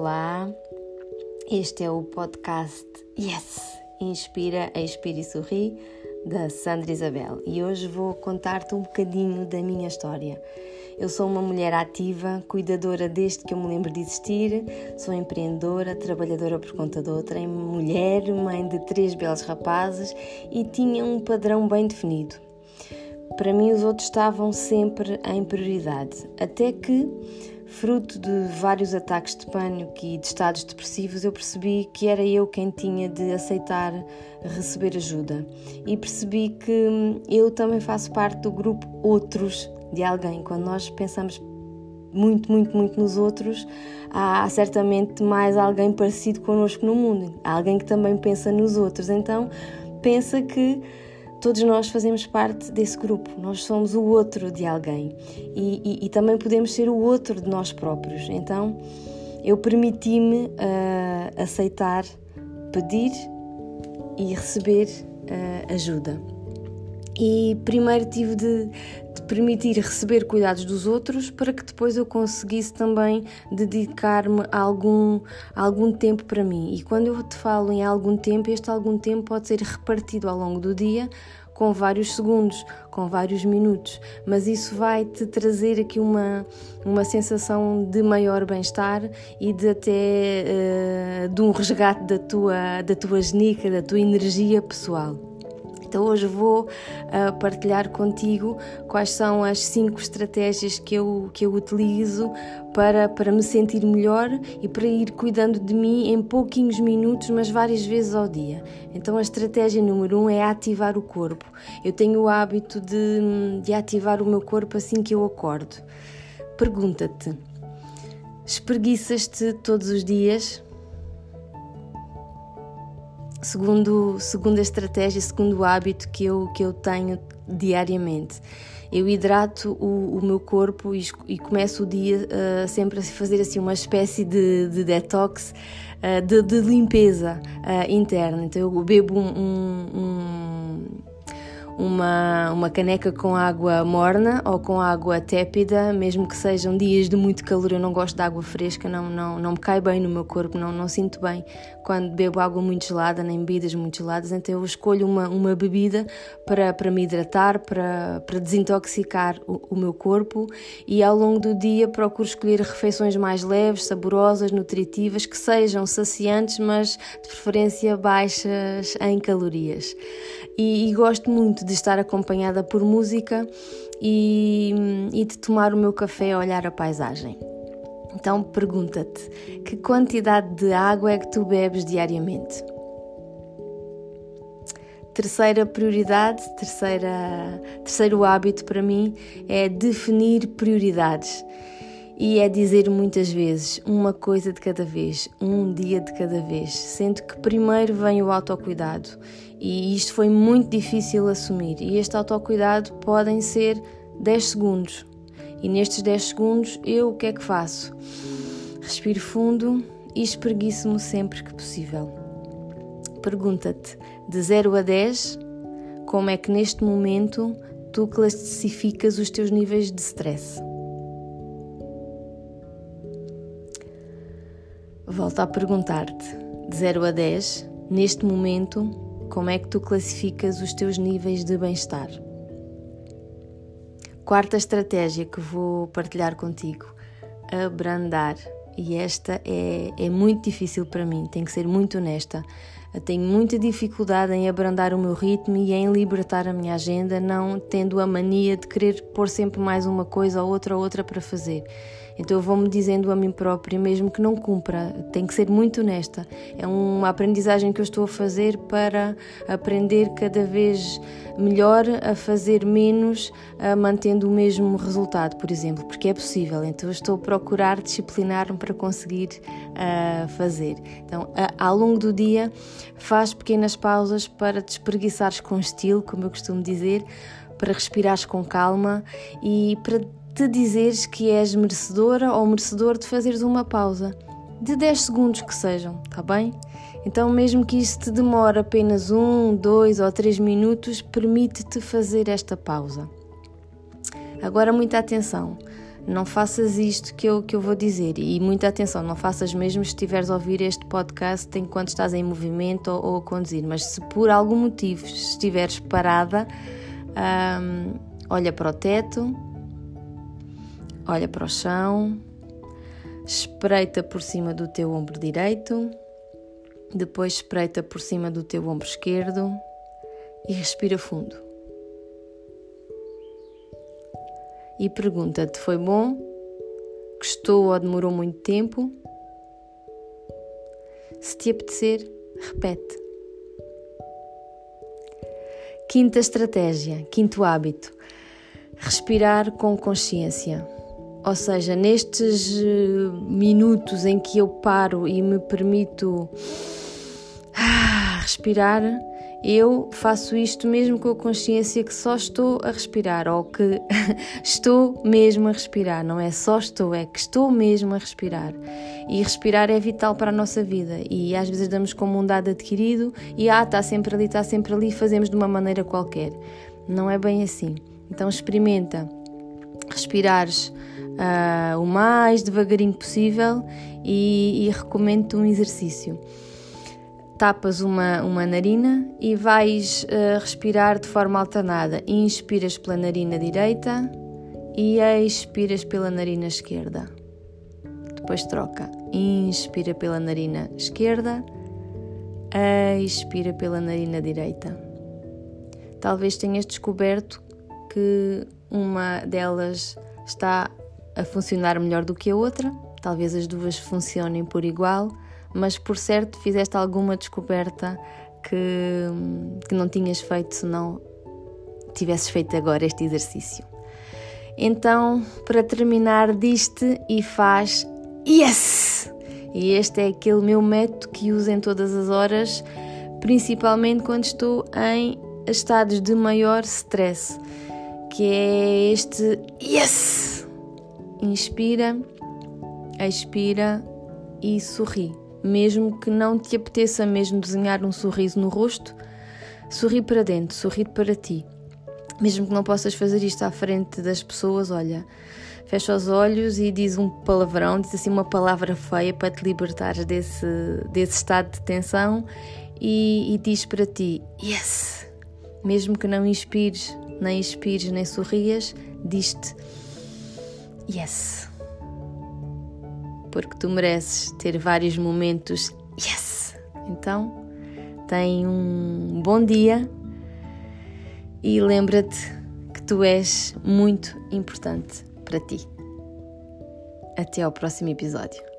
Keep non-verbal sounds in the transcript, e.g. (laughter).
Olá, este é o podcast Yes! Inspira, Expira e Sorri da Sandra Isabel e hoje vou contar-te um bocadinho da minha história. Eu sou uma mulher ativa, cuidadora desde que eu me lembro de existir, sou empreendedora, trabalhadora por conta de outra, mulher, mãe de três belos rapazes e tinha um padrão bem definido. Para mim, os outros estavam sempre em prioridade, até que Fruto de vários ataques de pânico e de estados depressivos, eu percebi que era eu quem tinha de aceitar receber ajuda. E percebi que hum, eu também faço parte do grupo outros de alguém. Quando nós pensamos muito, muito, muito nos outros, há certamente mais alguém parecido connosco no mundo. Alguém que também pensa nos outros. Então, pensa que Todos nós fazemos parte desse grupo, nós somos o outro de alguém e, e, e também podemos ser o outro de nós próprios. Então eu permiti-me uh, aceitar, pedir e receber uh, ajuda. E primeiro tive de, de, permitir receber cuidados dos outros para que depois eu conseguisse também dedicar-me algum, algum tempo para mim. E quando eu te falo em algum tempo, este algum tempo pode ser repartido ao longo do dia com vários segundos, com vários minutos, mas isso vai te trazer aqui uma, uma sensação de maior bem-estar e de até uh, de um resgate da tua, da tua genica, da tua energia pessoal. Então hoje vou uh, partilhar contigo quais são as cinco estratégias que eu, que eu utilizo para, para me sentir melhor e para ir cuidando de mim em pouquinhos minutos, mas várias vezes ao dia. Então a estratégia número um é ativar o corpo. Eu tenho o hábito de, de ativar o meu corpo assim que eu acordo. Pergunta-te: espreguiças-te todos os dias? Segundo, segundo a estratégia, segundo o hábito que eu, que eu tenho diariamente. Eu hidrato o, o meu corpo e, e, começo o dia uh, sempre a fazer assim uma espécie de, de detox, uh, de, de, limpeza uh, interna. Então eu bebo um, um, uma, uma caneca com água morna ou com água tépida, mesmo que sejam dias de muito calor. Eu não gosto de água fresca, não, não, não me cai bem no meu corpo, não, não sinto bem quando bebo água muito gelada, nem bebidas muito geladas. Então eu escolho uma, uma bebida para, para me hidratar, para, para desintoxicar o, o meu corpo e ao longo do dia procuro escolher refeições mais leves, saborosas, nutritivas, que sejam saciantes, mas de preferência baixas em calorias. E, e gosto muito de estar acompanhada por música e, e de tomar o meu café a olhar a paisagem. Então pergunta-te: que quantidade de água é que tu bebes diariamente? Terceira prioridade, terceira, terceiro hábito para mim é definir prioridades. E é dizer muitas vezes uma coisa de cada vez, um dia de cada vez, sendo que primeiro vem o autocuidado. E isto foi muito difícil assumir. E este autocuidado podem ser 10 segundos. E nestes 10 segundos, eu o que é que faço? Respiro fundo e espreguiço-me sempre que possível. Pergunta-te, de 0 a 10, como é que neste momento tu classificas os teus níveis de stress? Volto a perguntar-te, de 0 a 10, neste momento, como é que tu classificas os teus níveis de bem-estar? Quarta estratégia que vou partilhar contigo: abrandar. E esta é, é muito difícil para mim, tenho que ser muito honesta. Eu tenho muita dificuldade em abrandar o meu ritmo e em libertar a minha agenda, não tendo a mania de querer pôr sempre mais uma coisa ou outra ou outra para fazer. Então eu vou-me dizendo a mim própria, mesmo que não cumpra, tenho que ser muito honesta. É uma aprendizagem que eu estou a fazer para aprender cada vez melhor a fazer menos, mantendo o mesmo resultado, por exemplo, porque é possível. Então eu estou a procurar disciplinar-me para conseguir uh, fazer. Então, uh, ao longo do dia, faz pequenas pausas para te espreguiçares com estilo, como eu costumo dizer, para respirares com calma e para te dizeres que és merecedora ou merecedor de fazeres uma pausa, de 10 segundos que sejam, está bem? Então, mesmo que isso te demore apenas um, dois ou três minutos, permite-te fazer esta pausa. Agora, muita atenção. não faças isto que eu, que eu vou dizer. E muita atenção, não faças mesmo se estiveres a ouvir este podcast enquanto estás em movimento ou, ou a conduzir. Mas se por algum motivo estiveres parada, hum, olha para o teto, olha para o chão, espreita por cima do teu ombro direito, depois espreita por cima do teu ombro esquerdo e respira fundo. E pergunta-te: foi bom? Gostou ou demorou muito tempo? Se te apetecer, repete. Quinta estratégia, quinto hábito: respirar com consciência. Ou seja, nestes eh, minutos em que eu paro e me permito ah, respirar, eu faço isto mesmo com a consciência que só estou a respirar ou que (laughs) estou mesmo a respirar. Não é só estou, é que estou mesmo a respirar. E respirar é vital para a nossa vida e às vezes damos como um dado adquirido e ah, está sempre ali, está sempre ali, fazemos de uma maneira qualquer. Não é bem assim. Então experimenta respirares uh, o mais devagarinho possível e, e recomendo-te um exercício tapas uma, uma narina e vais uh, respirar de forma alternada. Inspiras pela narina direita e expiras pela narina esquerda. Depois troca. Inspira pela narina esquerda, expira pela narina direita. Talvez tenhas descoberto que uma delas está a funcionar melhor do que a outra, talvez as duas funcionem por igual mas por certo fizeste alguma descoberta que, que não tinhas feito se não tivesses feito agora este exercício. Então, para terminar, diz-te e faz Yes! E este é aquele meu método que uso em todas as horas, principalmente quando estou em estados de maior stress, que é este Yes! Inspira, expira e sorri mesmo que não te apeteça mesmo desenhar um sorriso no rosto, sorri para dentro, sorri para ti. Mesmo que não possas fazer isto à frente das pessoas, olha, fecha os olhos e diz um palavrão, diz assim uma palavra feia para te libertar desse, desse estado de tensão e, e diz para ti, yes! Mesmo que não inspires, nem expires, nem sorrias, diz-te, yes! porque tu mereces ter vários momentos yes. Então, tem um bom dia e lembra-te que tu és muito importante para ti. Até ao próximo episódio.